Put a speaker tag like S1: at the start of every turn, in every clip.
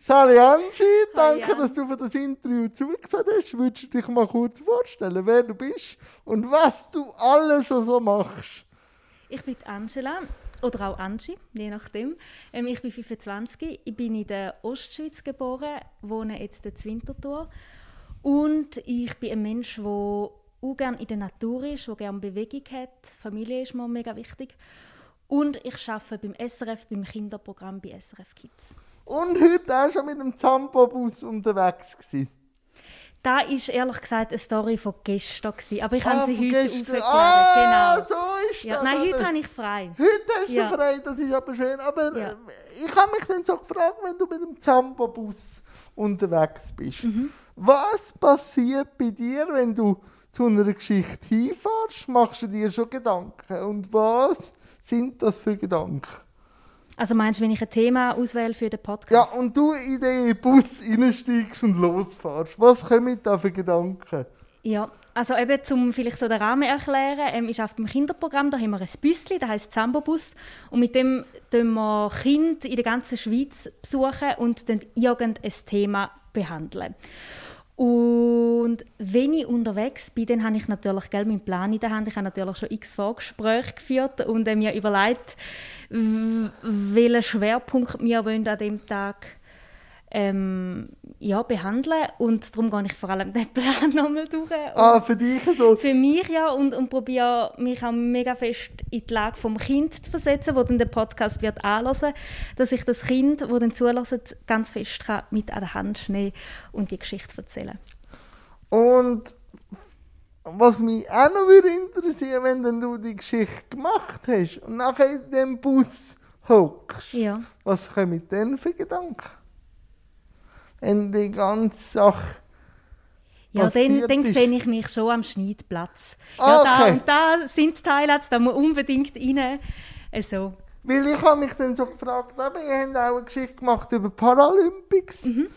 S1: Sally Angie, danke, dass du für das Interview zugesagt hast. Würdest du dich mal kurz vorstellen, wer du bist und was du alles so machst?
S2: Ich bin Angela oder auch Angie, je nachdem. Ähm, ich bin 25, ich bin in der Ostschweiz geboren, wohne jetzt in Winterthur und ich bin ein Mensch, der auch gerne in der Natur ist, der gerne Bewegung hat. Familie ist mir mega wichtig. Und ich arbeite beim SRF, beim Kinderprogramm bei SRF Kids.
S1: Und heute auch schon mit dem Zampo-Bus unterwegs gewesen.
S2: Da ist ehrlich gesagt eine Story von gestern. Gewesen, aber ich
S1: Ah,
S2: habe sie heute
S1: gestern. Ah,
S2: genau.
S1: so ist
S2: Ja,
S1: das.
S2: nein, heute habe ich frei.
S1: Heute hast du
S2: Ja.
S1: frei, das ist aber schön. Aber
S2: Ja.
S1: äh, ich habe mich dann so gefragt, wenn du mit dem Zampo-Bus unterwegs bist.
S2: Mhm.
S1: Was passiert bei dir, wenn du zu einer Geschichte hinfährst? Machst du dir schon Gedanken? Und was sind das für Gedanken?
S2: Also meinst du, wenn ich ein Thema auswähle für den
S1: Ja,
S2: Podcast?
S1: und du in den Bus reinsteigst und losfährst. Was kommen da für Gedanken?
S2: Ja, also eben, um vielleicht so den Rahmen erklären, ähm, ist auf dem Kinderprogramm, da haben wir ein Büsschen, das heisst Zambobus. Und mit dem besuchen wir Kinder in der ganzen Schweiz besuchen und dann irgendein Thema behandeln. Und wenn ich unterwegs bin, dann habe ich natürlich gell, meinen Plan in der Hand. Ich habe natürlich schon x Vorgespräche geführt und äh, mir überlegt, welchen Schwerpunkt wir wollen an dem Tag ähm, ja, behandeln. Und darum gehe ich vor allem den Plan nochmal durch.
S1: Ah, für dich so.
S2: Für mich ja und, und probiere mich auch mega fest in die Lage vom Kind zu versetzen, wo dann der Podcast wird anhören, dass ich das Kind, wo dann zulässt, ganz fest kann mit an der Hand nehmen und die Geschichte erzählen.
S1: Und was mich auch noch würde interessieren, wenn dann du die Geschichte gemacht hast und nachher in dem Bus hockst,
S2: Ja.
S1: was kommen dann für Gedanken? Wenn die ganze Sache.
S2: Ja, dann, dann sehe ich mich schon am Schneidplatz. Ja, da
S1: okay.
S2: und da sind die Highlights, da muss unbedingt rein. Äh, So.
S1: Weil ich habe mich dann so gefragt, ihr habt auch eine Geschichte gemacht über Paralympics.
S2: Mhm.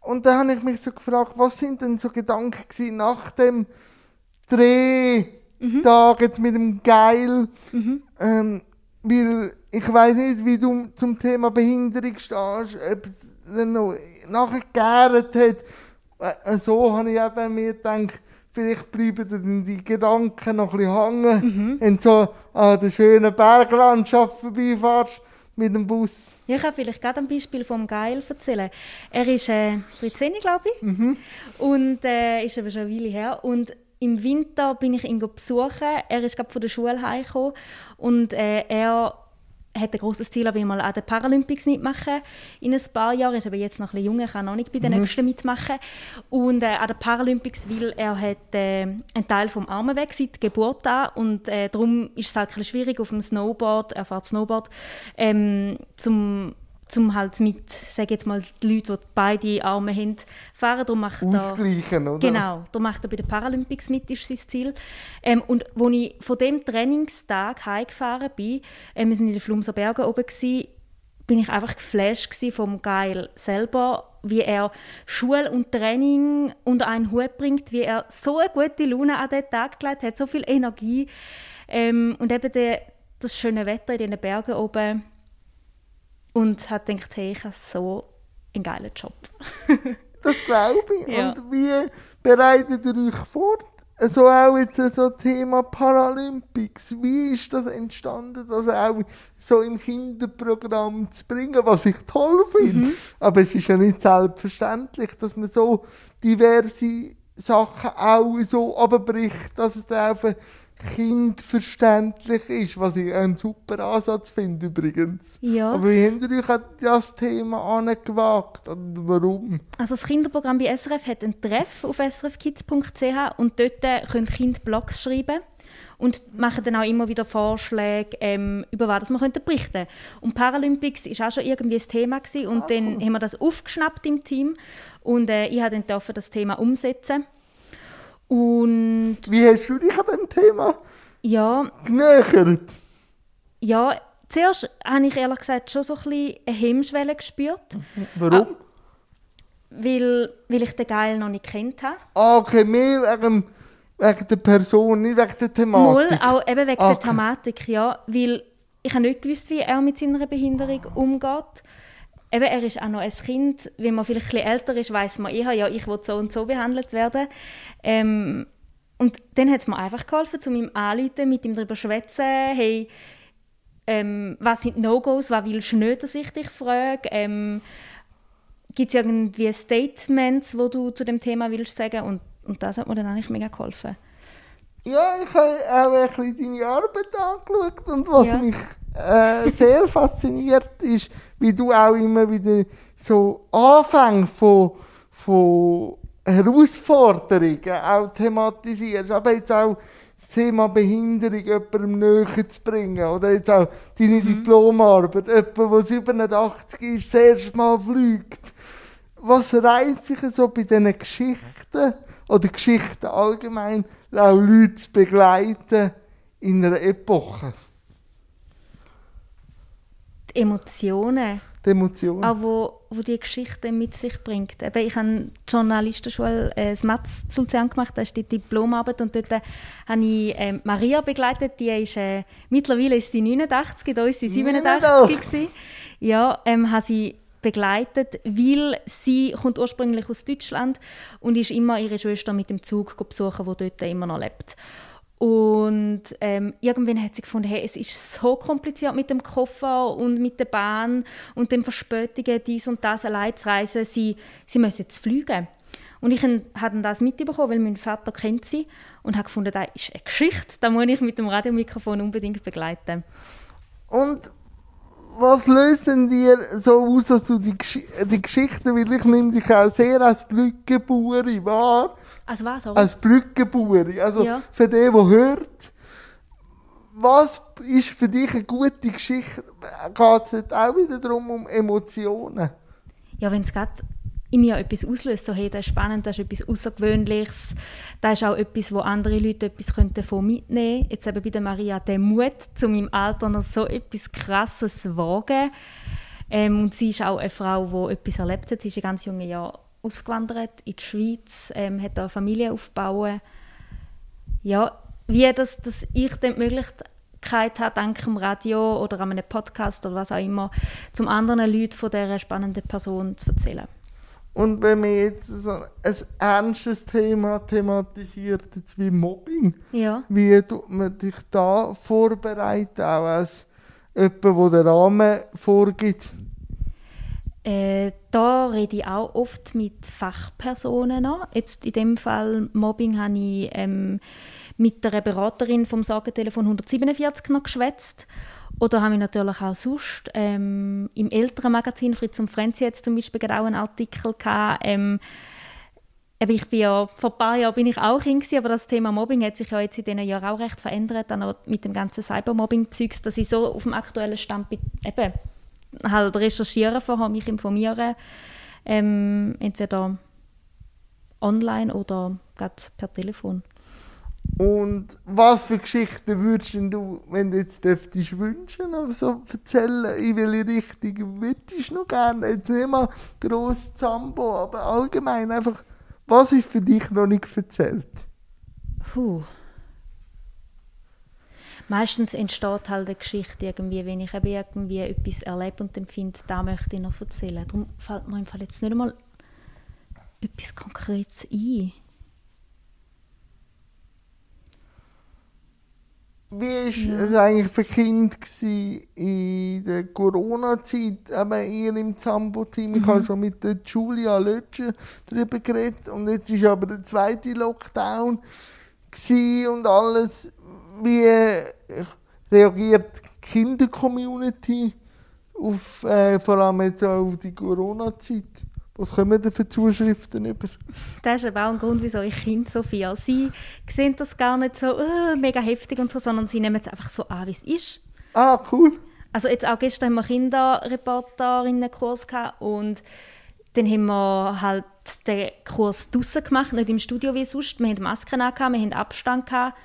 S1: Und da habe ich mich so gefragt, was sind denn so Gedanken nach dem Drehtag jetzt mit dem Geil? Ähm, weil ich weiß nicht, wie du zum Thema Behinderung stehst, ob es dann noch nachher gegärt hat. Äh, So habe ich eben mir gedacht, vielleicht bleiben dann die Gedanken noch ein bisschen hängen, wenn du so an der schönen Berglandschaft vorbeifährst mit dem Bus.
S2: Ja, ich kann vielleicht gerade ein Beispiel vom Geil erzählen. Er ist äh, 13, glaube ich, und äh, ist aber schon eine Weile her. Und im Winter bin ich ihn besuchen. Er ist gerade von der Schule heimgekommen und äh, er hat ein großes Ziel, er will mal an den Paralympics mitmachen in ein paar Jahren. Er ist aber jetzt noch ein bisschen jung, er kann noch nicht bei den nächsten mitmachen. Und äh, an den Paralympics, weil er hat äh, einen Teil vom Armen weg seit Geburt an und äh, darum ist es halt ein schwierig auf dem Snowboard, er fährt Snowboard, ähm, zum zum halt mit, sage jetzt mal, die Leute, die beide Arme haben, fahren. Darum macht er,
S1: Ausgleichen, oder?
S2: Genau, da macht er bei den Paralympics mit, ist sein Ziel. Ähm, und als ich von dem Trainingstag heimgefahren bin, äh, wir waren in den Flumser Bergen oben, gewesen, bin ich einfach geflasht vom Geil selber, wie er Schule und Training unter einen Hut bringt, wie er so eine gute Laune an den Tag gelegt hat, so viel Energie. Ähm, und eben der, das schöne Wetter in den Bergen oben. Und hat gedacht, hey, ich habe so einen geilen Job.
S1: Das glaube ich.
S2: Ja.
S1: Und wie bereitet ihr euch vor? So auch jetzt so Thema Paralympics. Wie ist das entstanden, das auch so im Kinderprogramm zu bringen, was ich toll finde.
S2: Mhm.
S1: Aber es ist ja nicht selbstverständlich, dass man so diverse Sachen auch so abbricht, dass es dann auch für Kind verständlich ist, was ich einen super Ansatz finde übrigens.
S2: Ja.
S1: Aber wie habt ihr euch an das Thema angewagt und warum?
S2: Also das Kinderprogramm bei SRF hat einen Treff auf srfkids.ch und dort äh, können Kinder Blogs schreiben und machen dann auch immer wieder Vorschläge, ähm, über was wir könnten berichten Und Paralympics ist auch schon irgendwie ein Thema gewesen, und dann haben wir das aufgeschnappt im Team und äh, ich durfte dann das Thema umsetzen. Und
S1: Wie hast du dich an dem Thema
S2: ja,
S1: genähert?
S2: ja, zuerst habe ich ehrlich gesagt schon so ein bisschen eine Hemmschwelle gespürt,
S1: Warum?
S2: weil, weil ich den Geil noch nicht kennt habe.
S1: Ah, okay, mehr wegen, wegen der Person, nicht wegen der
S2: Mal,
S1: Thematik.
S2: auch eben wegen
S1: Ah,
S2: der
S1: okay.
S2: Thematik, ja. Weil ich habe nicht gewusst, wie er mit seiner Behinderung umgeht. Eben, er ist auch noch ein Kind, wenn man vielleicht ein älter ist, weiß man eher, ja, ich will so und so behandelt werden. Ähm, und dann hat es mir einfach geholfen, zu ihm anzuleiten, mit ihm darüber zu schwätzen, hey, ähm, was sind No-Gos, was willst du nicht, dass ich dich frage, ähm, gibt es irgendwie Statements, wo du zu dem Thema willst sagen und, und das hat mir dann eigentlich mega geholfen.
S1: Ja, ich habe auch ein bisschen deine Arbeit angeschaut und was
S2: Ja.
S1: mich äh, sehr fasziniert ist, wie du auch immer wieder so Anfänge von, von Herausforderungen auch thematisierst, aber jetzt auch das Thema Behinderung jemandem näher zu bringen oder jetzt auch deine Diplomarbeit, jemand, der 87 ist, das erste Mal fliegt. Was reizt sich so bei diesen Geschichten oder Geschichten allgemein, auch Leute zu begleiten in einer Epoche?
S2: Die Emotionen,
S1: Die Emotionen.
S2: auch wo, wo die Geschichte mit sich bringt. Eben, ich habe die Journalistenschule äh, das Matz zu Luzern gemacht, da ist die Diplomarbeit und dort äh, habe ich ähm, Maria begleitet, die ist, äh, mittlerweile ist sie 89, da ist sie 87
S1: 89.
S2: gewesen. Ja, ähm, habe sie begleitet, weil sie kommt ursprünglich aus Deutschland und ist immer ihre Schwester mit dem Zug besuchen, wo dort immer noch lebt. Und ähm, irgendwann hat sie gefunden, hey, es ist so kompliziert mit dem Koffer und mit der Bahn und den Verspätungen, dies und das allein zu reisen. Sie, sie müssen jetzt fliegen. Und ich habe das mitbekommen, weil mein Vater kennt sie und habe gefunden, das ist eine Geschichte, da muss ich mit dem Radiomikrofon unbedingt begleiten.
S1: Und was lösen dir so aus, dass du die, Gesch die Geschichten, weil ich nehme dich auch sehr als Brückenbauerin wahr,
S2: Also was, sorry?
S1: als Brückenbauerin, also
S2: Ja.
S1: für den, der hört, was ist für dich eine gute Geschichte? Geht es jetzt auch wieder darum, um Emotionen?
S2: ja, wenn es gerade in mir etwas auslöst, so hey, das ist spannend, das ist etwas Außergewöhnliches, das ist auch etwas, wo andere Leute etwas davon mitnehmen Jetzt eben bei der Maria der Mut, zu meinem Alter noch so etwas Krasses wagen. Ähm, und sie ist auch eine Frau, die etwas erlebt hat. Sie ist in ganz jungen Jahren ausgewandert in die Schweiz, ähm, hat da eine Familie aufgebaut. Ja, wie das, dass ich dann die Möglichkeit habe, dank dem Radio oder an einem Podcast oder was auch immer, zum anderen Leuten von dieser spannenden Person zu erzählen.
S1: Und wenn man jetzt so ein ernstes Thema thematisiert, jetzt wie Mobbing,
S2: Ja.
S1: wie tut man dich da vorbereiten, auch als jemand, der den Rahmen vorgibt?
S2: Äh, da rede ich auch oft mit Fachpersonen an. Jetzt in dem Fall Mobbing habe ich ähm, mit einer Beraterin vom Sorgentelefon 147 noch geschwätzt. Oder habe ich natürlich auch sonst ähm, im älteren Magazin Fritz und Frenzi jetzt zum Beispiel auch einen Artikel gehabt. Ähm, ich bin ja, vor ein paar Jahren bin ich auch Kind, aber das Thema Mobbing hat sich ja jetzt in diesen Jahren auch recht verändert, dann auch mit dem ganzen Cybermobbing-Zeugs, dass ich so auf dem aktuellen Stand bin, eben, halt recherchieren vorher, mich informieren, ähm, entweder online oder per Telefon.
S1: Und was für Geschichten würdest du, wenn du jetzt dürftest, wünschen, oder so erzählen, in welche Richtung würdest du noch gerne? Jetzt nicht mal gross Zambo, aber allgemein einfach, was ist für dich noch nicht erzählt?
S2: Puh. Meistens entsteht halt eine Geschichte irgendwie, wenn ich eben irgendwie etwas erlebe und empfinde, da möchte ich noch erzählen. Darum fällt mir im Fall jetzt nicht einmal etwas Konkretes ein.
S1: Wie war es eigentlich für Kinder in der Corona-Zeit, eben ihr im Zambo-Team? Ich habe schon mit der Julia Lötscher darüber geredet und jetzt ist aber der zweite Lockdown und alles. Wie reagiert die Kinder-Community auf, äh, vor allem jetzt auch auf die Corona-Zeit? Was kommen da für Zuschriften über?
S2: Das ist eben auch ein Grund, wieso ich Kinder so viel. Sie sehen das gar nicht so äh, mega heftig und so, sondern sie nehmen es einfach so an, wie es ist.
S1: Ah, cool.
S2: Also jetzt auch gestern haben wir Kinderreporterinnen-Kurs gehabt und dann haben wir halt den Kurs draussen gemacht, nicht im Studio wie sonst. Wir hatten Masken an, wir hatten Abstand gehabt.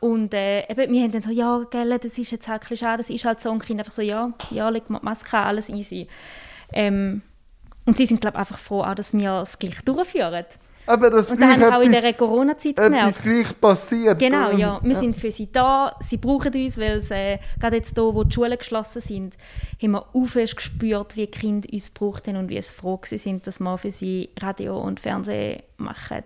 S2: Und äh, eben, wir haben dann so, ja, gell, das ist jetzt halt ein schade, das ist halt so. Und die Kinder einfach so, ja, ja, leg mal die Maske an, alles easy. Ähm, und sie sind, glaube ich, einfach froh, auch, dass wir es gleich durchführen.
S1: Aber das
S2: Und das
S1: gleich
S2: habe ich auch in dieser Corona-Zeit gemerkt.
S1: gleich passiert.
S2: Genau, ja. Wir sind für sie da, sie brauchen uns, weil sie, äh, gerade jetzt hier, wo die Schulen geschlossen sind, haben wir fest gespürt, wie die Kinder uns gebraucht haben und wie es froh sie sind, dass wir für sie Radio und Fernsehen machen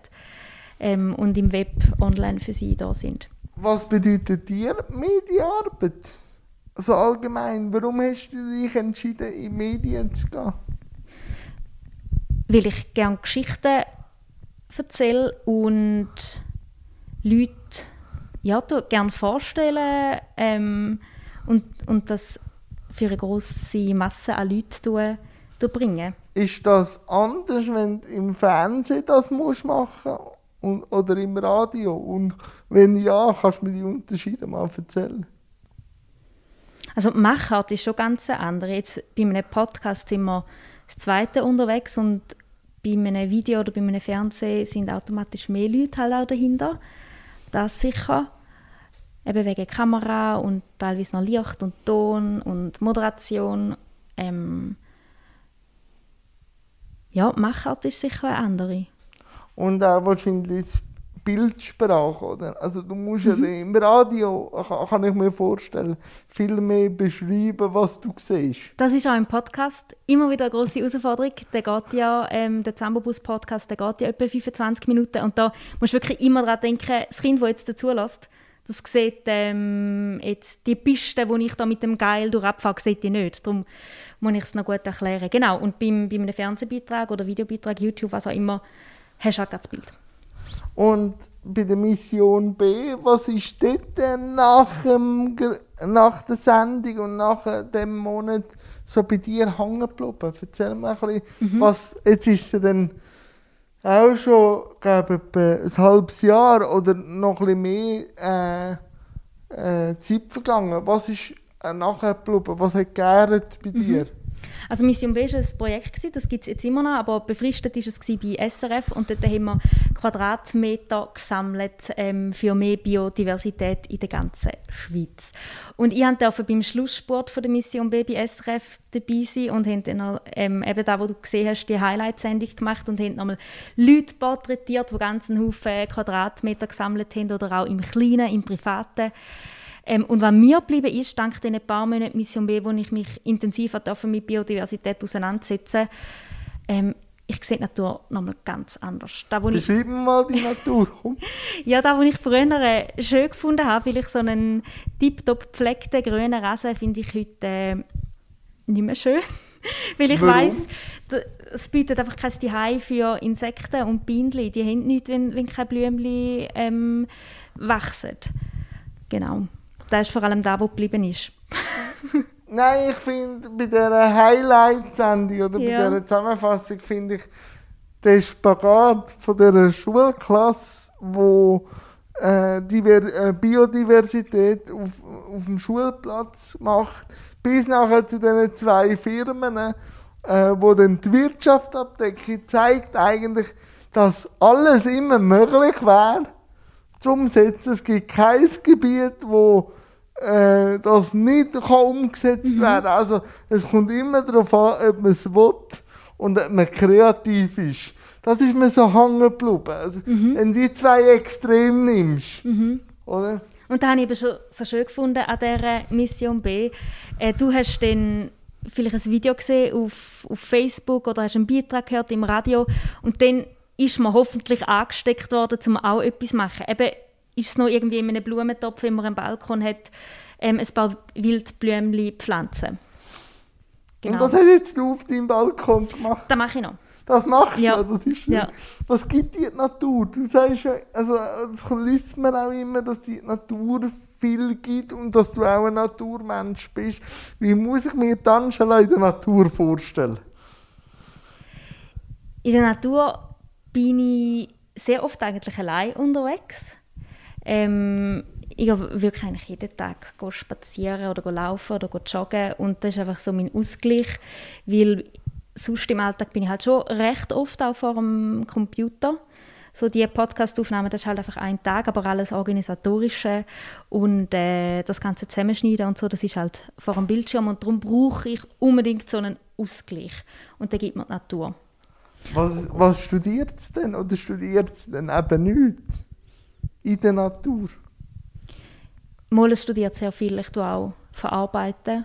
S2: ähm, und im Web online für sie da sind.
S1: Was bedeutet dir Medienarbeit? Also allgemein, warum hast du dich entschieden, in Medien zu gehen?
S2: Weil ich gerne Geschichten erzähle und Leute ja, gerne vorstellen ähm, und, und das für eine grosse Masse an Leuten bringen.
S1: Ist das anders, wenn du im Fernsehen das musst machen und, oder im Radio? Und wenn ja, kannst du mir die Unterschiede mal erzählen?
S2: Also Machart ist schon ganz eine andere. Jetzt bei einem Podcast sind wir das zweite unterwegs und bei einem Video oder bei einem Fernsehen sind automatisch mehr Leute halt auch dahinter. Das sicher. Eben wegen Kamera und teilweise noch Licht und Ton und Moderation. Ähm ja, Machart ist sicher eine andere.
S1: Und auch wahrscheinlich Bildsprache, oder? Also du musst ja im Radio, kann, ich mir vorstellen, viel mehr beschreiben, was du siehst.
S2: Das ist auch im Podcast immer wieder eine grosse Herausforderung. Der geht ja, ähm, der Zambobus-Podcast, der geht ja etwa 25 Minuten und da musst du wirklich immer daran denken, das Kind, das jetzt dazu lässt, das sieht ähm, jetzt die Piste, die ich da mit dem Geil durchabfahre, sieht die nicht. Darum muss ich es noch gut erklären. Genau, und beim, bei einem Fernsehbeitrag oder Videobeitrag, YouTube, was auch immer, hast du auch das Bild.
S1: Und bei der Mission B, was ist dort denn nach, dem, nach der Sendung und nach äh, dem Monat so bei dir hängen geblieben? Erzähl mal ein bisschen, was, jetzt ist es dann auch schon, glaube ich, ein halbes Jahr oder noch ein bisschen mehr äh, äh, Zeit vergangen. Was ist äh, nachher geblieben? Was hat geändert bei dir?
S2: Also Mission B war ein Projekt, gewesen, das gibt es jetzt immer noch, aber befristet war es bei SRF und dort haben wir Quadratmeter gesammelt ähm, für mehr Biodiversität in der ganzen Schweiz. Und ich durfte beim Schlusssport von der Mission B bei SRF dabei sein und haben dann ähm, eben da, wo du gesehen hast, die Highlight-Sendung gemacht und haben nochmal Leute porträtiert, die ganz einen Haufen Quadratmeter gesammelt haben oder auch im Kleinen, im Privaten. Ähm, und was mir geblieben ist, dank diesen paar Monaten Mission B, wo ich mich intensiv mit Biodiversität auseinandersetzen ähm, ich sehe die Natur nochmal ganz anders. Da, wo ich,
S1: Beschreib mir mal die Natur.
S2: Ja, da, wo ich früher äh, schön gefunden habe, weil ich so einen tiptop gepflegten grünen Rasen finde ich heute äh, nicht mehr schön. weil ich d- es bietet einfach kein Zuhause für Insekten und Bienen. Die haben nichts, wenn, wenn keine Blümchen ähm, wachsen. Genau. Das ist vor allem da, wo geblieben ist.
S1: Nein, ich finde, bei dieser Highlight-Sendung oder bei
S2: Ja.
S1: dieser Zusammenfassung finde ich den Spagat von dieser Schulklasse, wo äh, Diver äh, Biodiversität auf, auf dem Schulplatz macht, bis nachher zu diesen zwei Firmen, äh, wo dann die Wirtschaft abdecken, zeigt eigentlich, dass alles immer möglich wäre zum Umsetzen. Es gibt kein Gebiet, wo äh, das nicht kann umgesetzt werden Also es kommt immer darauf an, ob man es will und ob man kreativ ist. Das ist mir so hängen geblieben. Also, Wenn du die zwei Extreme nimmst, oder?
S2: Und da habe ich eben schon so schön gefunden an dieser Mission B. Äh, du hast dann vielleicht ein Video gesehen auf, auf Facebook oder hast einen Beitrag gehört im Radio und dann ist man hoffentlich angesteckt worden, um auch etwas zu machen. Eben ist es noch irgendwie in einem Blumentopf, wenn man einen Balkon hat, ähm, ein paar Wildblümchen pflanzen. Genau.
S1: Und das hast jetzt du auf deinem Balkon gemacht.
S2: das mache ich noch.
S1: Das machst
S2: Ja.
S1: ja. das ist schön.
S2: Ja.
S1: Was gibt dir die Natur? Du sagst ja, also das liest man auch immer, dass die Natur viel gibt und dass du auch ein Naturmensch bist. Wie muss ich mir die Angela in der Natur vorstellen?
S2: In der Natur bin ich sehr oft eigentlich allein unterwegs. Ähm, ich gehe wirklich eigentlich jeden Tag spazieren oder laufen oder joggen und das ist einfach so mein Ausgleich, weil sonst im Alltag bin ich halt schon recht oft auch vor dem Computer. So die Podcast-Aufnahmen, das ist halt einfach ein Tag, aber alles Organisatorische und äh, das ganze Zusammenschneiden und so, das ist halt vor dem Bildschirm und darum brauche ich unbedingt so einen Ausgleich und da gibt mir die Natur.
S1: Was, was studiert es denn? Oder studiert es denn eben nichts? In der Natur?
S2: Mal studiert sehr viel. Ich tue auch verarbeiten,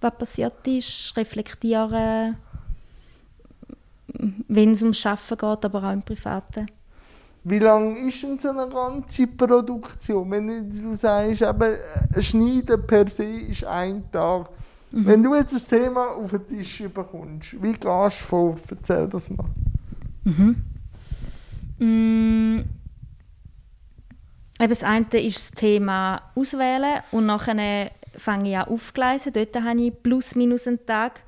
S2: was passiert ist, reflektieren, wenn es ums Arbeiten geht, aber auch im Privaten.
S1: Wie lang ist denn so eine ganze Produktion? Wenn du sagst, eben, äh, Schneiden per se ist ein Tag. Mhm. Wenn du jetzt das Thema auf den Tisch bekommst, wie gehst du vor? Erzähl das mal.
S2: Mhm. Mm. Eben das eine ist das Thema Auswählen und nachher fange ich an aufgleisen. Dort habe ich plus minus einen Tag.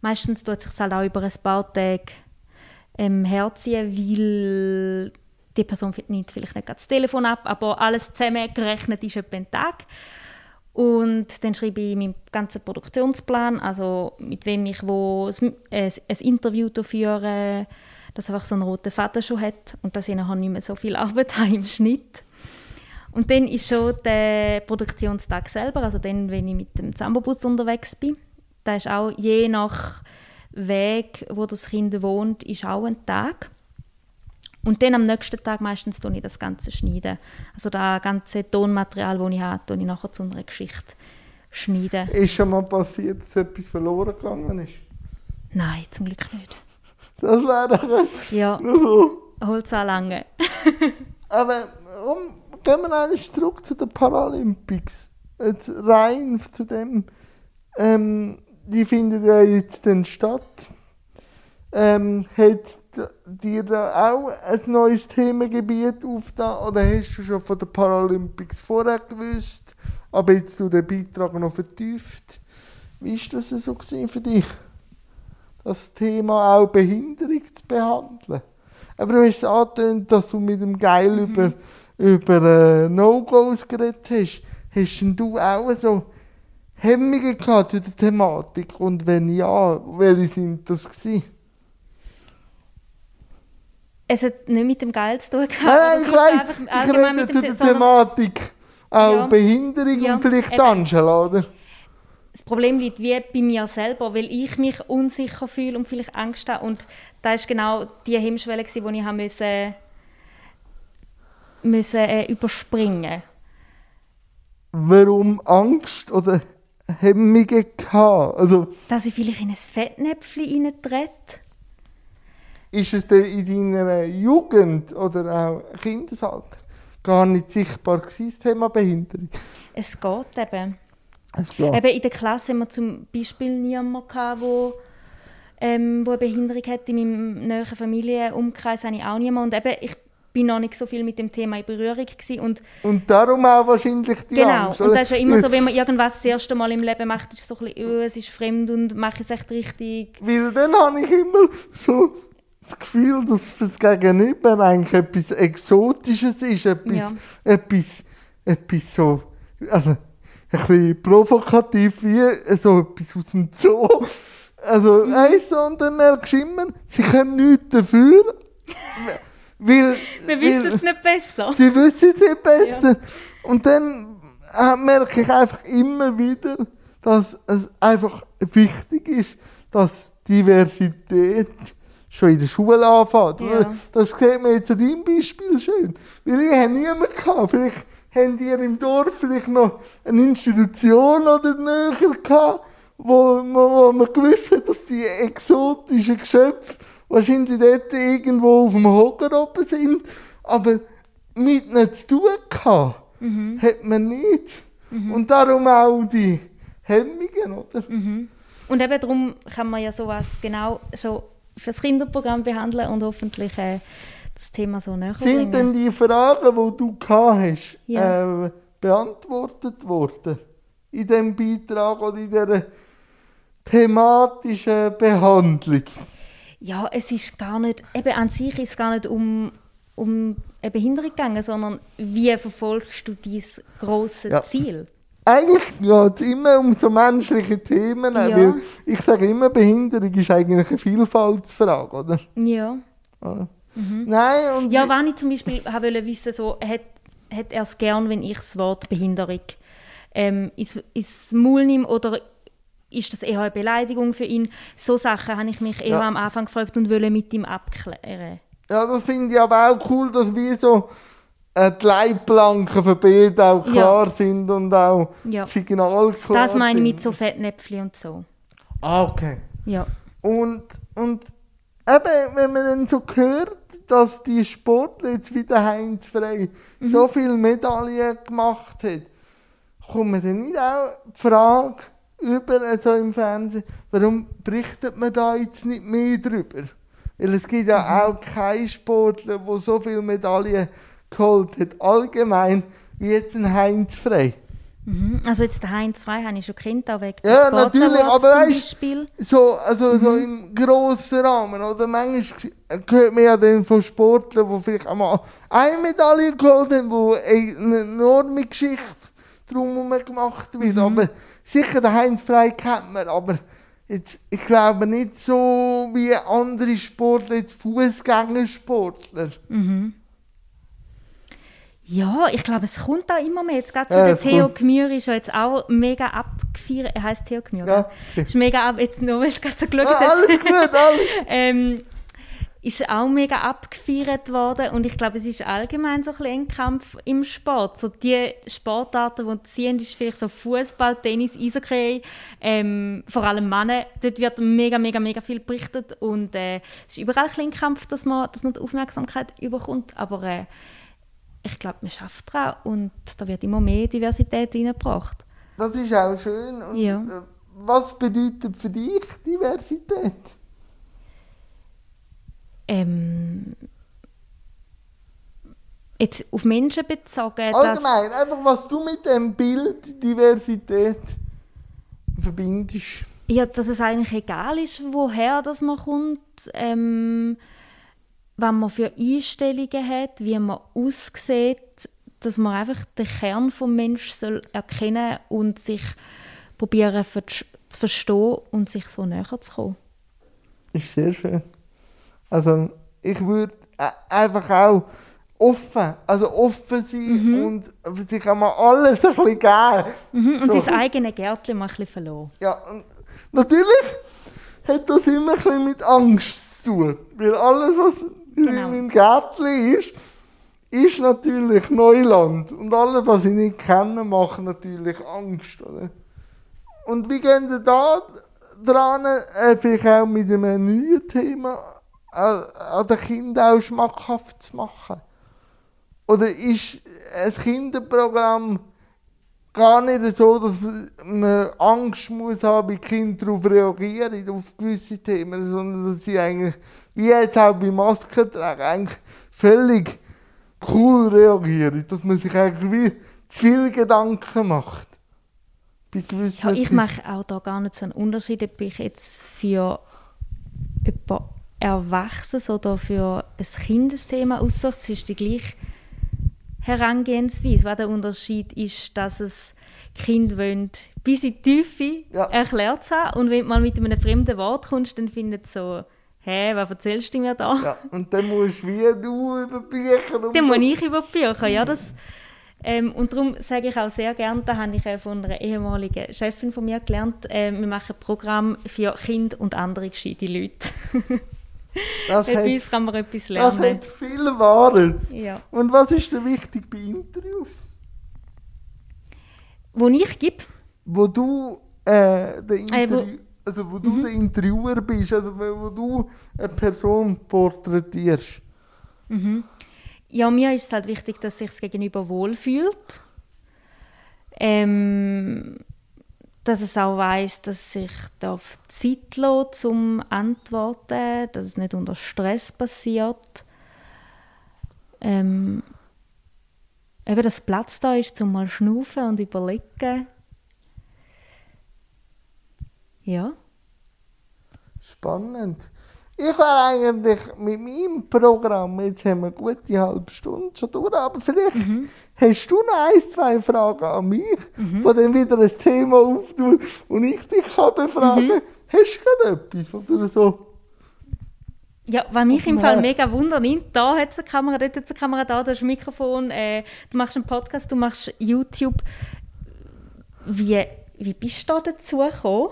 S2: Meistens tut es sich halt auch über ein paar Tage ähm, herziehen, weil die Person nimmt vielleicht nicht das Telefon ab, aber alles zusammengerechnet ist etwa ein Tag. Und dann schreibe ich meinen ganzen Produktionsplan, also mit wem ich wo ein, ein, ein Interview führe, dass einfach so einen roten Faden schon hat und dass ich nachher nicht mehr so viel Arbeit habe im Schnitt. Und dann ist schon der Produktionstag selber, also dann, wenn ich mit dem Zambobus unterwegs bin. Da ist auch je nach Weg, wo das Kind wohnt, ist auch ein Tag. Und dann am nächsten Tag meistens schneide ich das Ganze schneiden. Also das ganze Tonmaterial, das ich habe, schneide ich nachher zu einer Geschichte schneiden.
S1: Ist schon mal passiert, dass etwas verloren gegangen ist?
S2: Nein, zum Glück nicht.
S1: Das wäre doch
S2: Ja,
S1: so.
S2: Holz lange.
S1: Aber um, gehen wir eigentlich zurück zu den Paralympics. Jetzt rein zu dem, ähm, die finden ja jetzt dann statt. Ähm, hat dir da auch ein neues Themengebiet aufgetan oder hast du schon von den Paralympics vorher gewusst, aber jetzt du den Beitrag noch vertieft? Wie war das so für dich? Das Thema auch Behinderung zu behandeln. Aber du hast angetönt, dass du mit dem Geil mhm. über, über äh, No-Gos geredet hast. Hast du auch so Hemmungen gehabt zu der Thematik? Und wenn ja, welche sind das gewesen?
S2: Es hat nicht mit dem Geld zu tun gehabt.
S1: Nein, ich weiß, ich rede zu der Thematik. Auch ja. Behinderung ja, und vielleicht eben. Angela, oder?
S2: Das Problem liegt wie bei mir selber, weil ich mich unsicher fühle und vielleicht Angst habe. Und da ist genau die Hemmschwelle, die ich haben müssen, müssen äh, überspringen
S1: Warum Angst oder Hemmungen gehabt? Also,
S2: Dass ich vielleicht in ein Fettnäpfchen reintrete
S1: ist es denn in deiner Jugend oder auch Kindesalter gar nicht sichtbar gewesen, das Thema Behinderung?
S2: Es geht eben. Es geht. Eben in der Klasse haben wir zum Beispiel niemanden gehabt, wo ähm, wo eine Behinderung hat. In meinem näheren Familienumkreis habe ich auch niemanden. Und eben, ich bin noch nicht so viel mit dem Thema in Berührung gewesen. Und,
S1: und darum auch wahrscheinlich die
S2: genau.
S1: Angst.
S2: Genau, und das ist ja immer so, wenn man irgendwas das erste Mal im Leben macht, ist es so ein bisschen, oh, es ist fremd und mache ich es echt richtig.
S1: Weil dann habe ich immer so das Gefühl, dass für das Gegenüber eigentlich etwas Exotisches ist, etwas, ja. etwas, etwas so, also ein bisschen provokativ, wie so etwas aus dem Zoo. Also, mhm. eins und dann merkst du immer, sie können nichts dafür.
S2: weil, Wir wissen es nicht besser.
S1: Sie wissen es nicht besser. Ja. Und dann äh, merke ich einfach immer wieder, dass es einfach wichtig ist, dass Diversität schon in der Schule anfängt. Ja. Das sieht man jetzt an deinem Beispiel schön. Weil ich habe niemanden gehabt. Vielleicht habt ihr im Dorf vielleicht noch eine Institution oder näher gehabt, wo, wo man gewusst hat, dass die exotischen Geschöpfe wahrscheinlich dort irgendwo auf dem Hocker oben sind. Aber mit ihnen zu tun gehabt, mhm. hat man nicht. Mhm. Und darum auch die Hemmungen, oder?
S2: Mhm. Und eben darum kann man ja sowas genau schon für das Kinderprogramm behandeln und hoffentlich äh, das Thema so näher
S1: Sind denn die Fragen, die du hast, ja. äh, beantwortet worden? In diesem Beitrag oder in dieser thematischen Behandlung?
S2: Ja, es ist gar nicht, eben an sich ist es gar nicht um, um eine Behinderung gegangen, sondern wie verfolgst du dieses große ja. Ziel?
S1: Eigentlich geht es immer um so menschliche Themen. Ja. Weil ich sage immer, Behinderung ist eigentlich eine Vielfaltsfrage, oder?
S2: Ja.
S1: ja. Mhm. Nein, und
S2: ja, wenn ich zum Beispiel wollte wissen, so, hat, hat er es gern, wenn ich das Wort Behinderung ähm, ins, ins Maul nehme oder ist das eher eine Beleidigung für ihn? So Sachen habe ich mich eher
S1: Ja.
S2: am Anfang gefragt und wollte mit ihm abklären.
S1: Ja, das finde ich aber auch cool, dass wie so die Leitplanken für beide auch
S2: Ja.
S1: klar sind und auch
S2: Ja.
S1: Signal klar
S2: Das meine ich mit so Fettnäpfchen und so.
S1: Ah, okay.
S2: Ja.
S1: Und, und eben, wenn man dann so hört, dass die Sportler jetzt wie der Heinz Frey
S2: Mhm.
S1: so viele Medaillen gemacht hat, kommt man dann nicht auch die Frage über so im Fernsehen, warum berichtet man da jetzt nicht mehr drüber? Weil es gibt ja
S2: Mhm.
S1: auch keinen Sportler, der so viele Medaillen geholt hat, allgemein, wie jetzt ein Heinz Frey.
S2: Mhm. Also jetzt den Heinz Frey habe ich schon kennt, auch wegen
S1: Ja, natürlich, aber weißt-. So, also so
S2: Mhm.
S1: im grossen Rahmen, oder? Manchmal hört man ja dann von Sportlern, die vielleicht einmal eine Medaille geholt haben, wo eine enorme Geschichte drumherum gemacht wird.
S2: Mhm.
S1: Aber sicher, den Heinz Frey kennt man, aber jetzt, ich glaube nicht so wie andere Sportler, jetzt Fußgängersportler.
S2: Mhm. Ja, ich glaube, es kommt auch immer mehr. Jetzt gerade so
S1: Ja,
S2: der
S1: es
S2: Theo
S1: kommt.
S2: Gmür ist ja jetzt auch mega abgefeiert. Er heißt Theo Gmür,
S1: Ja.
S2: gell? Ist mega ab, jetzt nur, weil du gerade so geschaut
S1: Ah,
S2: hast.
S1: alles gut, alles.
S2: ähm, ist auch mega abgefeiert worden und ich glaube, es ist allgemein so ein, ein Kampf im Sport. So die Sportarten, die ziehen, ist vielleicht so Fußball, Tennis, Eishockey, ähm, vor allem Männer. Dort wird mega, mega, mega viel berichtet und äh, es ist überall ein Kampf, dass man, dass man die Aufmerksamkeit überkommt. Aber äh, ich glaube, man schafft daran und da wird immer mehr Diversität reingebracht.
S1: Das ist auch schön. Und,
S2: Ja.
S1: äh, was bedeutet für dich Diversität?
S2: Ähm, jetzt auf Menschen bezogen, dass...
S1: Allgemein, einfach was du mit dem Bild Diversität verbindest.
S2: Ja, dass es eigentlich egal ist, woher das man kommt, ähm, was man für Einstellungen hat, wie man aussieht, dass man einfach den Kern des Menschen soll erkennen und sich probieren zu verstehen und sich so näher zu kommen.
S1: Ist sehr schön. Also, ich würde äh, einfach auch offen, also offen sein und sich einmal alles ein bisschen geben.
S2: Mhm, und
S1: So.
S2: sein eigenes Gärtchen mal ein bisschen verloren.
S1: Ja, natürlich hat das immer ein bisschen mit Angst zu tun. Weil alles, was
S2: Genau.
S1: in meinem Gärtchen ist, ist natürlich Neuland. Und alles, was ich nicht kenne, macht natürlich Angst. Oder? Und wie gehen wir da dran, äh, vielleicht auch mit einem neuen Thema, äh, an den Kindern auch schmackhaft zu machen? Oder ist ein Kinderprogramm gar nicht so, dass man Angst muss haben, wie Kinder darauf reagieren, auf gewisse Themen, sondern dass sie eigentlich, wie jetzt auch bei Maskentragen, eigentlich völlig cool reagieren. Dass man sich eigentlich wie zu viel Gedanken macht. Bei gewissen
S2: Ja, ich
S1: Themen.
S2: mache auch da gar nicht so einen Unterschied, ob ich jetzt für jemand Erwachsenes oder für ein Kindesthema aussuche. Es ist die gleiche Herangehensweise. Was der Unterschied ist, dass es Kind wollen, bis in die Tiefe
S1: Ja.
S2: erklärt zu haben. Und wenn du mal mit einem fremden Wort kommst, dann findet so, hä, was erzählst du mir da?
S1: Ja, und dann musst du wie du über Bücher und
S2: Dann muss ich über Bücher. Ja, das, ähm, und darum sage ich auch sehr gerne, da habe ich äh, von einer ehemaligen Chefin von mir gelernt, äh, wir machen ein Programm für Kinder und andere gescheite Leute.
S1: das,
S2: Bei
S1: hat,
S2: uns kann man etwas
S1: das
S2: lernen.
S1: hat viel Wahres.
S2: Ja.
S1: Und was ist denn wichtig bei Interviews?
S2: Wo ich gebe,
S1: wo du äh, der
S2: Äh, wo-
S1: Interview, also wo du der Interviewer bist, also wo du eine Person porträtierst.
S2: ja, mir ist es halt wichtig, dass sich das Gegenüber wohlfühlt. Ähm, dass es auch weiß, dass sich darf Zeit lässt zum Antworten, dass es nicht unter Stress passiert. Ähm, eben, dass Platz da ist, zum mal schnaufen und überlegen. Ja.
S1: Spannend. Ich wäre eigentlich mit meinem Programm, jetzt haben wir eine gute halbe Stunde schon durch, aber vielleicht hast du noch ein, zwei Fragen an mich, wo dann wieder ein Thema auftut und ich dich kann befragen Hast du gerade etwas, du so...
S2: Ja, was mich im Fall mega wundert, da hat es eine Kamera, dort hat es eine Kamera, da, du hast ein Mikrofon, äh, du machst einen Podcast, du machst YouTube. Wie, wie bist du da dazu gekommen?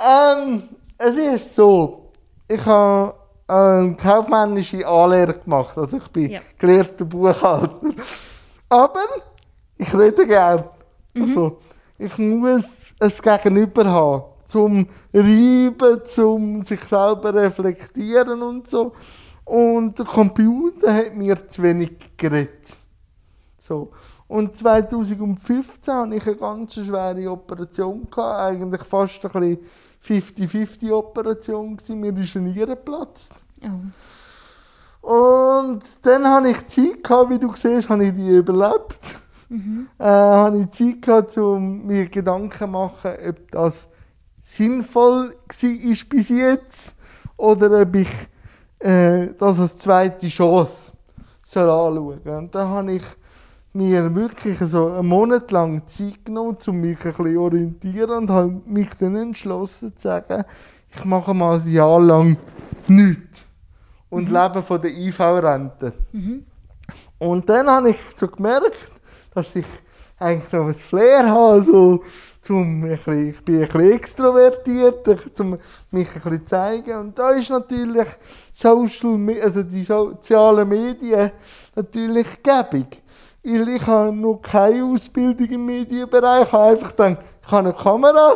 S1: Ähm, es ist so, ich habe eine kaufmännische Anlehre gemacht, also ich bin
S2: Ja.
S1: gelehrter Buchhalter. Aber ich rede gern. Also, ich muss es Gegenüber haben, zum Reiben, zum sich selber reflektieren und so. Und der Computer hat mir zu wenig geredet. So. Und 2015 hatte ich eine ganz schwere Operation. Gehabt, eigentlich fast ein bisschen 50-50-Operation. gewesen. Mir ist eine Niere geplatzt.
S2: Oh.
S1: Und dann hatte ich Zeit, gehabt, wie du siehst, habe ich die überlebt. Äh, habe ich Zeit gehabt, um mir Gedanken zu machen, ob das sinnvoll war bis jetzt oder ob ich äh, das als zweite Chance soll anschauen soll. Und dann habe ich mir wirklich so einen Monat lang Zeit genommen, um mich ein bisschen zu orientieren und habe mich dann entschlossen zu sagen, ich mache mal ein Jahr lang nichts und lebe von der IV-Rente. Und dann habe ich so gemerkt, dass ich eigentlich noch ein Flair habe, so, zum ich bin ein bisschen extrovertiert, um mich ein bisschen zu zeigen. Und da ist natürlich Social, also die sozialen Medien natürlich gäbig. Weil ich habe noch keine Ausbildung im Medienbereich, ich habe einfach gedacht, ich habe eine Kamera,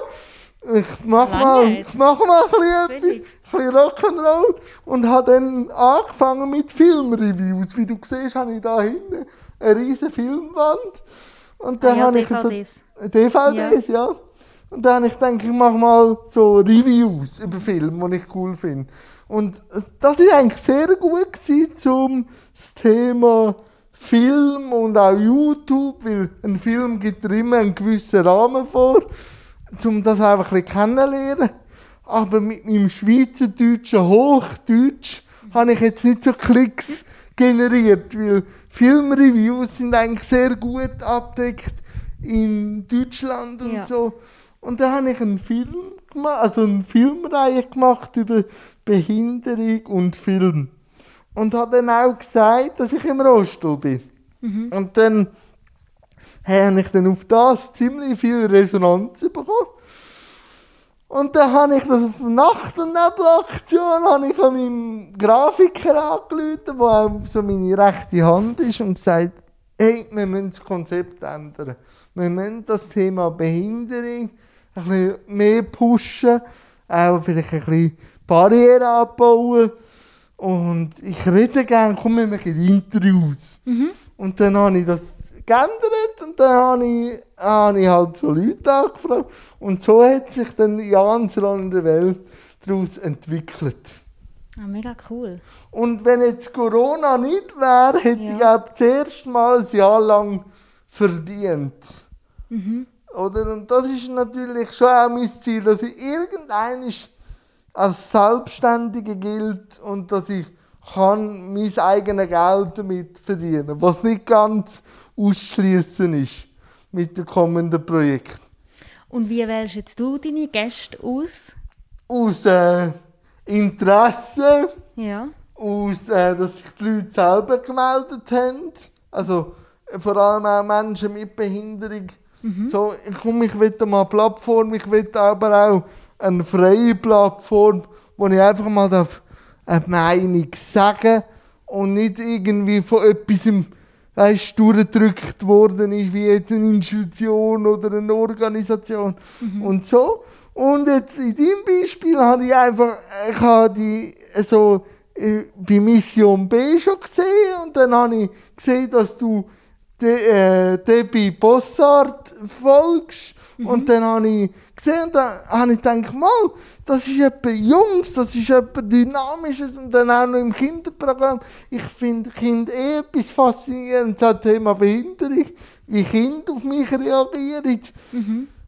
S1: ich mache mal, ich mache mal ein bisschen etwas, ein bisschen Rock'n'Roll und habe dann angefangen mit Filmreviews. Wie du siehst, habe ich da hinten eine riesige Filmwand. Und dann
S2: Ah ja,
S1: habe ich so
S2: DVDs.
S1: DVDs, ja. Und dann habe ich gedacht, ich mache mal so Reviews über Filme, die ich cool finde. Und das war eigentlich sehr gut gewesen, um das Thema Film und auch YouTube, weil ein Film gibt immer einen gewissen Rahmen vor, um das einfach ein bisschen kennenzulernen. Aber mit meinem schweizerdeutschen Hochdeutsch habe ich jetzt nicht so Klicks generiert, weil Filmreviews sind eigentlich sehr gut abdeckt in Deutschland und
S2: Ja.
S1: so. Und dann habe ich einen Film gemacht, also eine Filmreihe gemacht über Behinderung und Film. Und habe dann auch gesagt, dass ich im Rollstuhl bin. Und dann habe ich dann auf das ziemlich viel Resonanz bekommen. Und dann habe ich das auf Nacht- und Nebelaktion habe ich an meinem Grafiker angerufen, der auch so meine rechte Hand ist, und gesagt, hey, wir müssen das Konzept ändern. Wir müssen das Thema Behinderung ein bisschen mehr pushen, auch vielleicht ein bisschen Barrieren abbauen. Und ich rede gerne, komm, wir machen Interviews. Und dann habe ich das geändert und dann habe ich, habe ich halt so Leute angefragt. Und so hat sich dann Jans der Welt daraus entwickelt.
S2: Ah, mega cool.
S1: Und wenn jetzt Corona nicht wäre, hätte
S2: Ja.
S1: ich glaube das erste Mal ein Jahr lang verdient. Oder? Und das ist natürlich schon auch mein Ziel, dass ich irgendein als Selbstständige gilt und dass ich kann mein eigenes Geld damit verdienen was nicht ganz ausschließen ist mit dem kommenden Projekt.
S2: Und wie wählst jetzt du deine Gäste aus?
S1: Aus äh, Interesse,
S2: Ja.
S1: aus, äh, dass sich die Leute selber gemeldet haben. Also äh, vor allem auch Menschen mit Behinderung. So, ich komm, ich will mal eine Plattform, ich will aber auch eine freie Plattform, wo ich einfach mal darf eine Meinung sagen und nicht irgendwie von etwas weißt, durchgedrückt worden ist, wie jetzt eine Institution oder eine Organisation und so. Und jetzt in deinem Beispiel habe ich einfach, ich habe die so äh, bei Mission B schon gesehen und dann habe ich gesehen, dass du De, äh, Debbie Bossart folgst und dann habe ich gesehen und dann habe ich gedacht, mal, das ist etwas Jungs, das ist etwas Dynamisches und dann auch noch im Kinderprogramm. Ich finde Kind eh etwas faszinierend, das Thema Behinderung, wie Kinder auf mich reagieren.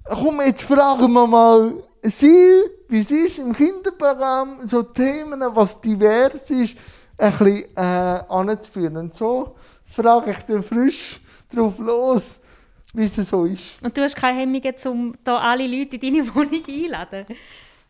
S1: Komm, jetzt fragen wir mal sie, wie es ist im Kinderprogramm, so Themen, was divers ist, ein bisschen äh, anzuführen. Und so frage ich dann frisch drauf los, wie es so ist.
S2: Und du hast keine Hemmungen, um da alle Leute in deine Wohnung einzuladen?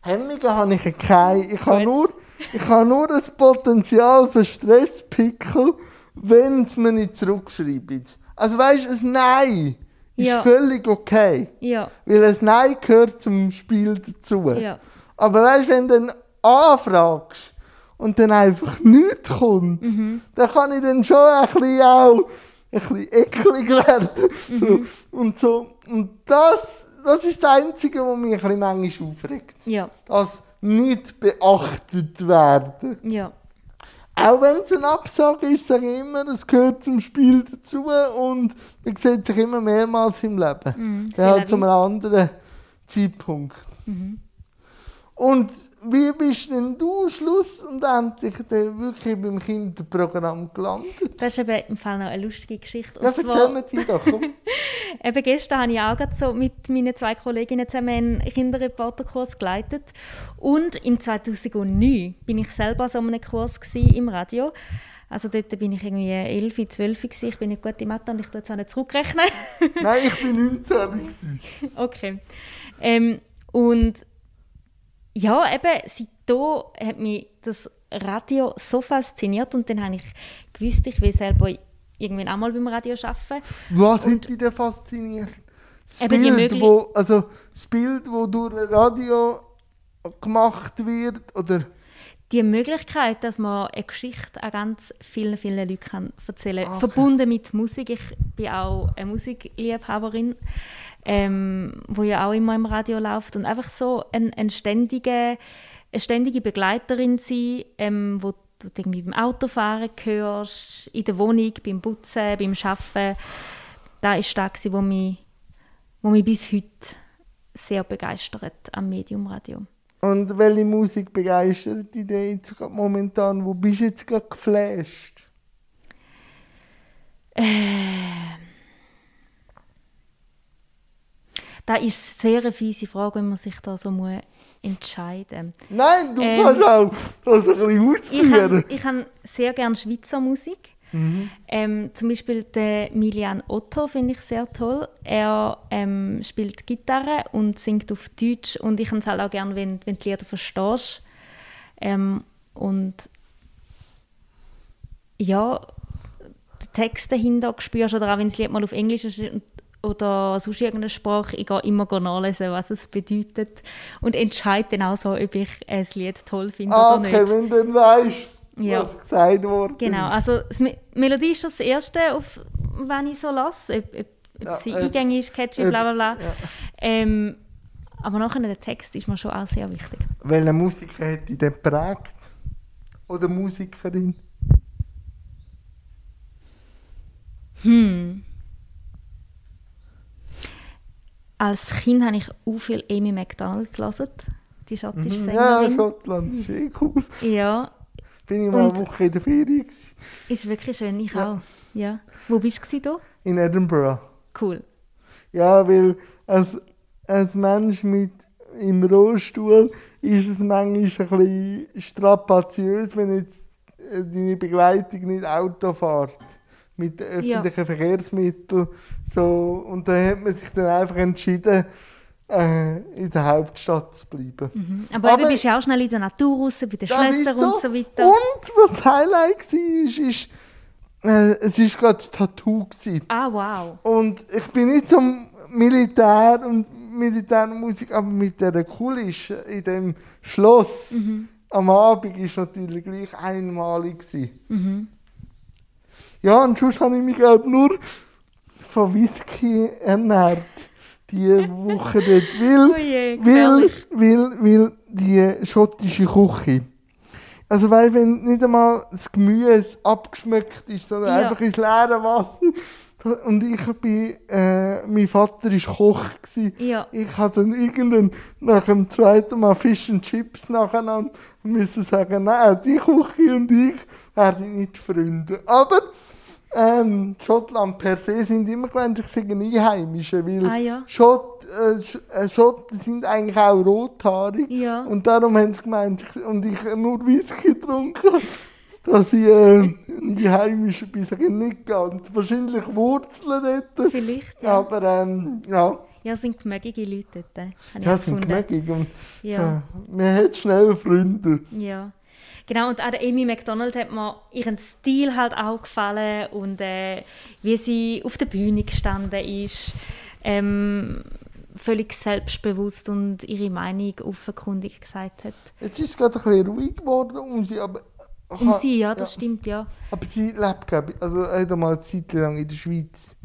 S1: Hemmungen habe ich keine. Ich habe nur, ich habe nur das Potenzial für Stresspickel, wenn es mir nicht zurückschreibt. Also weißt du, ein Nein ist
S2: Ja.
S1: völlig okay.
S2: Ja,
S1: Weil ein Nein gehört zum Spiel dazu.
S2: ja.
S1: Aber weißt du, wenn du dann anfragst und dann einfach nichts kommt,
S2: Mhm.
S1: dann kann ich dann schon ein bisschen auch bisschen eklig werden.
S2: Mhm.
S1: So. Und, so. und das, das ist das Einzige, was mich ein manchmal aufregt.
S2: Ja,
S1: Das nicht beachtet werden.
S2: ja.
S1: Auch wenn es eine Absage ist, sage ich immer, es gehört zum Spiel dazu und man sieht sich immer mehrmals im Leben.
S2: Mhm, c'est
S1: zu einem anderen Zeitpunkt. Und wie bist denn du Schluss und endlich dann wirklich beim Kinderprogramm gelandet?
S2: Das ist eben im Fall noch eine lustige Geschichte. Und
S1: Ja, erzähl mir die doch.
S2: Eben gestern habe ich auch gerade so mit meinen zwei Kolleginnen zusammen einen Kinderreporterkurs geleitet. Und im 2009 bin ich selber an so einem Kurs im Radio. Also dort bin ich irgendwie 11, 12 gewesen. Ich bin nicht gut in Mathe und ich tue jetzt auch nicht zurückrechnen.
S1: Nein, ich bin 19 gewesen.
S2: okay. Ähm, und ja, eben, seitdem hat mich das Radio so fasziniert und dann habe ich gewusst, ich will selber irgendwann auch mal beim Radio arbeiten.
S1: Was hat dich denn fasziniert? Das
S2: Eben die
S1: Bild,
S2: Möglich-
S1: wo, also das Bild, das durch Radio gemacht wird, oder
S2: die Möglichkeit, dass man eine Geschichte an ganz vielen, vielen Leuten kann erzählen kann.
S1: Okay.
S2: Verbunden mit Musik. Ich bin auch eine Musikliebhaberin, ähm, wo ja auch immer im Radio läuft. Und einfach so ein, ein ständige, eine ständige Begleiterin sein, ähm, wo du irgendwie beim Autofahren hörst, in der Wohnung, beim Putzen, beim Arbeiten. Das ist das, was mich, was mich bis heute sehr begeistert am Medium Radio.
S1: Und welche Musik begeistert dich denn jetzt gerade momentan? Wo bist du jetzt gerade geflasht?
S2: Das ist sehr eine fiese Frage, wenn man sich da so muss entscheiden muss.
S1: Nein, du
S2: Ähm,
S1: kannst auch das ein bisschen
S2: Ich habe
S1: ausführen.
S2: ich hab sehr gerne Schweizer Musik. Ähm, zum Beispiel den Milian Otto finde ich sehr toll. Er ähm, spielt Gitarre und singt auf Deutsch und ich habe es halt auch gerne, wenn, wenn du die Lieder verstehst. Ähm, und ja, den Text dahinter spürst oder auch wenn das Lied mal auf Englisch ist oder sonst irgendeine Sprache, ich gehe immer nachlesen, was es bedeutet und entscheide dann auch so, ob ich ein Lied toll finde
S1: Ah,
S2: oder
S1: okay,
S2: nicht.
S1: wenn du dann weißt,
S2: Ja.
S1: was gesagt worden
S2: Genau, also Me Melodie ist das Erste, auf wenn ich so lasse, ob, ob, ob
S1: Ja,
S2: sie eingängig ist, catchy, bla bla bla.
S1: ja.
S2: Ähm, aber nachher der Text ist mir schon auch sehr wichtig.
S1: Welcher Musiker hat dich denn geprägt? Oder Musikerin?
S2: Hm. Als Kind habe ich auch viel Amy McDonald gelesen, die schottische
S1: Mhm. Ja,
S2: Sängerin.
S1: Schottland ist eh cool.
S2: Ja,
S1: Bin ich mal
S2: Und-
S1: eine Woche in der Ferien gewesen.
S2: ist wirklich schön, ich
S1: Ja.
S2: auch. Ja. Wo bist du da?
S1: in Edinburgh.
S2: Cool.
S1: Ja, weil als, als Mensch mit im Rollstuhl ist es manchmal ein bisschen strapaziös, wenn jetzt äh, deine Begleitung nicht Auto fährt. Mit öffentlichen Verkehrsmitteln. So, und da hat man sich dann einfach entschieden, äh, in der Hauptstadt zu bleiben.
S2: Mhm. Aber,
S1: Aber-
S2: du bist ja auch schnell in der Natur raus, bei den Schlössern
S1: so.
S2: und so weiter.
S1: Und was das Highlight war, ist, äh, es war gerade das Tattoo. Gewesen.
S2: Ah, wow.
S1: Und ich bin nicht zum Militär und Militärmusik, aber mit dieser Kulisse in dem Schloss am Abend war natürlich gleich einmalig. Gewesen. Ja, und sonst habe ich mich glaub, nur von Whisky ernährt. Diese Woche dort. Weil,
S2: Oh je,
S1: weil, weil, weil die schottische Küche. Also weil wenn nicht einmal das Gemüse abgeschmeckt ist, sondern
S2: Ja.
S1: einfach ins leere Wasser. Und ich bin, äh, mein Vater war Koch. Gewesen.
S2: Ja.
S1: Ich hatte dann irgendwann nach dem zweiten Mal Fish and Chips nacheinander müssen sagen, nein, die Küche und ich werden nicht Freunde. Aber ähm, Schottland per se sind immer gemeint, ich sage Einheimische, weil
S2: Ah, ja.
S1: Schott, äh, äh, Schotten sind eigentlich auch rothaarig.
S2: Ja.
S1: Und darum haben sie gemeint, ich, und ich nur Whisky getrunken, dass ich äh, die Heimische bin, sage ich nicht ganz. Wahrscheinlich Wurzeln dort.
S2: Vielleicht, ja.
S1: Aber ähm, ja,
S2: Ja, es sind gemögige Leute dort. äh, Habe ich
S1: ja, sind
S2: gefunden.
S1: gemäckig. Und
S2: Ja.
S1: so, man hat schnell Freunde.
S2: Ja. Genau, und auch der Amy McDonald hat mir ihren Stil halt auch gefallen und äh, wie sie auf der Bühne gestanden ist. ähm, völlig selbstbewusst und ihre Meinung offenkundig gesagt hat.
S1: Jetzt ist es gerade ein bisschen ruhig geworden um sie, aber...
S2: Um sie, ja, das ja. stimmt, ja.
S1: Aber sie lebt, glaube ich, also hat mal eine Zeit lang in der Schweiz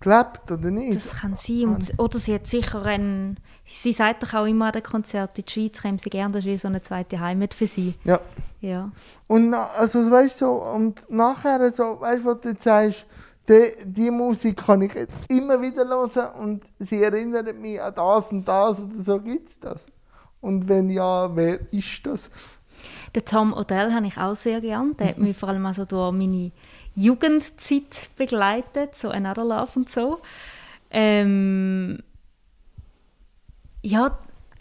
S1: gelebt, oder nicht?
S2: Das kann sein. Und, oder sie hat sicher einen... Sie sagt doch auch immer an den Konzerten, in die Schweiz kommen sie gerne, das ist wie so eine zweite Heimat für sie.
S1: Ja.
S2: Ja.
S1: Und also, weißt du, so, und nachher so, weißt du, was du jetzt sagst, die, die Musik kann ich jetzt immer wieder hören und sie erinnert mich an das und das oder so gibt es das. Und wenn ja, wer ist das?
S2: Den Tom Odell habe ich auch sehr gern. Der hat mich vor allem also durch meine Jugendzeit begleitet, so Another Love und so. Ähm, ja,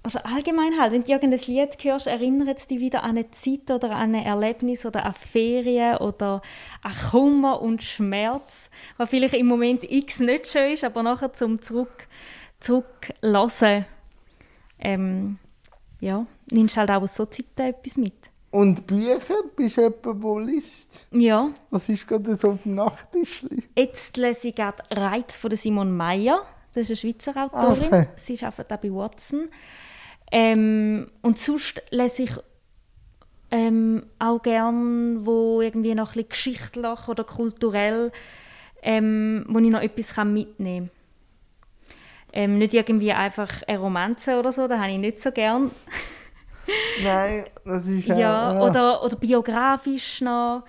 S2: oder allgemein halt, wenn du irgendein Lied hörst, erinnert es dich wieder an eine Zeit oder an ein Erlebnis oder an Ferien oder an Kummer und Schmerz, was vielleicht im Moment X nicht schön ist, aber nachher zum zurück, zurücklassen, ähm, ja, nimmst halt auch aus so Zeiten etwas mit.
S1: Und Bücher? Bist du jemand, der liest?
S2: Ja.
S1: Was ist gerade so auf dem Nachttisch?
S2: Jetzt lese ich gerade «Reiz» von Simon Meyer. Das ist eine Schweizer Autorin. Okay. Sie arbeitet auch bei Watson. Ähm, und sonst lese ich ähm, auch gern, wo irgendwie noch ein bisschen geschichtlich oder kulturell, ähm, wo ich noch etwas mitnehmen kann. Ähm, nicht irgendwie einfach eine Romanze oder so, das habe ich nicht so gern.
S1: Nein, das ist
S2: ja, ja. Oder, oder biografisch noch.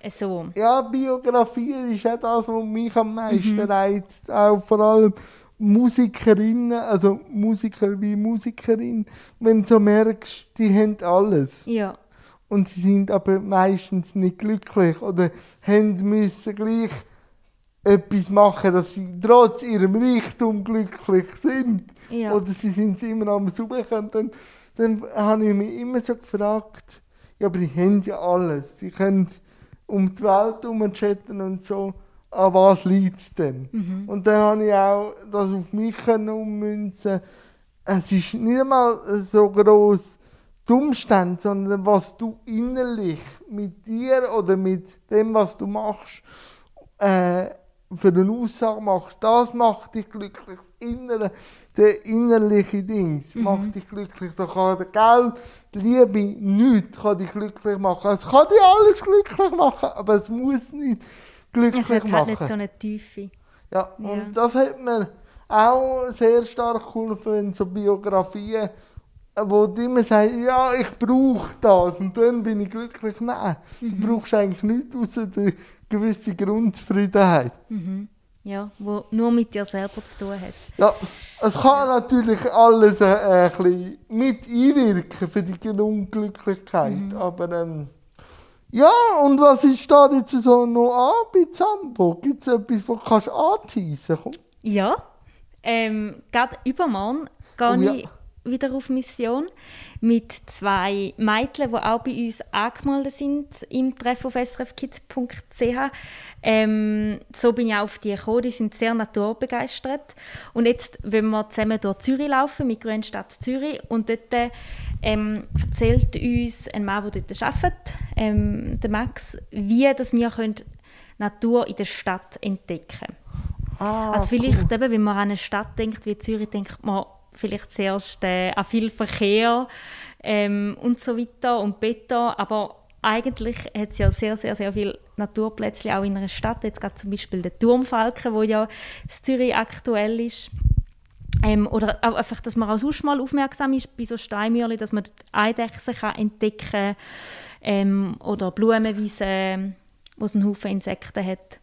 S2: Äh, so.
S1: Ja, Biografie ist auch das, was mich am meisten mhm. reizt. Auch vor allem Musikerinnen, also Musiker wie Musikerin, wenn du so merkst, die haben alles.
S2: Ja.
S1: Und sie sind aber meistens nicht glücklich oder haben müssen gleich etwas machen, dass sie trotz ihrem Reichtum glücklich sind.
S2: Ja.
S1: Oder sie sind immer am Suchen. Dann, dann habe ich mich immer so gefragt, ja, aber die haben ja alles. Sie können um die Welt herum chatten und so an was liegt es denn? Mhm. Und dann habe ich auch das auf mich ummünzen Es ist nicht einmal so groß die Umstände, sondern was du innerlich mit dir oder mit dem, was du machst, äh, für eine Aussage machst. Das macht dich glücklich. Das Innere, der innerliche Dings mhm. macht dich glücklich. Da kann der Geld, Liebe, nichts kann dich glücklich machen. Es kann dich alles glücklich machen, aber es muss nicht glücklich
S2: es hat
S1: machen.
S2: Halt nicht so eine Tiefe.
S1: Ja, und ja. das hat mir auch sehr stark geholfen in so Biografien, wo die immer sagen, ja, ich brauche das und dann bin ich glücklich. Nein, mhm. du brauchst eigentlich nichts außer eine gewisse Grundzufriedenheit.
S2: Mhm. Ja, wo nur mit dir selber zu tun hat.
S1: Ja, es kann natürlich alles äh, ein bisschen mit einwirken für die Unglücklichkeit, mhm. aber ähm, ja, und was steht jetzt so noch an bei Zambo? Gibt es etwas, was du anteasen kannst?
S2: Ja, ähm, gerade übermorgen gehe oh, ja. ich wieder auf Mission mit zwei Mädchen, die auch bei uns angemeldet sind im Treff auf srfkids.ch. Ähm, so bin ich auch auf die gekommen. Die sind sehr naturbegeistert. Und jetzt wollen wir zusammen durch Zürich laufen, mit Grünstadt Zürich. Und dort ähm, erzählt uns ein Mann, der dort arbeitet, ähm, der Max, wie dass wir können Natur in der Stadt entdecken können.
S1: Ah,
S2: also vielleicht, cool. eben, wenn man an eine Stadt denkt wie Zürich, denkt man vielleicht zuerst äh, an viel Verkehr ähm, und so weiter und Beton, aber eigentlich hat es ja sehr, sehr, sehr viele Naturplätze auch in einer Stadt. Jetzt gerade zum Beispiel der Turmfalken, wo ja in Zürich aktuell ist. Ähm, oder auch einfach, dass man auch sonst mal aufmerksam ist bei so Steinmürli, dass man Eidechsen kann entdecken kann ähm, oder Blumenwiesen, wo es einen Haufen Insekten hat.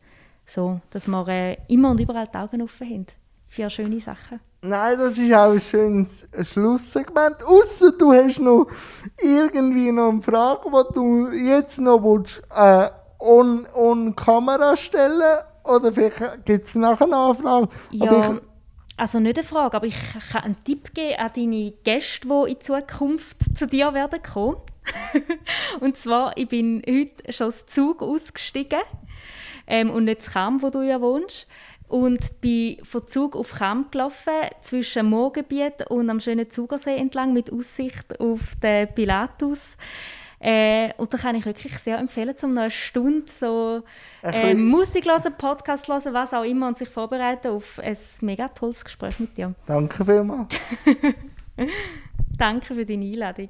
S2: So, dass wir äh, immer und überall die Augen offen haben für schöne Sachen.
S1: Nein, das ist auch ein schönes Schlusssegment. Außer du hast noch irgendwie noch eine Frage, die du jetzt noch willst, äh, on, on Kamera stellen Oder vielleicht gibt es nachher noch eine Frage.
S2: Ja, ich, also nicht eine Frage, aber ich kann einen Tipp geben an deine Gäste, die in Zukunft zu dir werden kommen. und zwar, ich bin heute schon aus Zug ausgestiegen ähm, und nicht zu Cham, wo du ja wohnst und bin von Zug auf Kamp gelaufen, zwischen Moorgebiet und am schönen Zugersee entlang mit Aussicht auf den Pilatus. Äh, und da kann ich wirklich sehr empfehlen, um noch eine Stunde so äh, Musik hören, Podcast hören, was auch immer und sich vorbereiten auf ein mega tolles Gespräch mit dir.
S1: Danke vielmals.
S2: Danke für deine Einladung.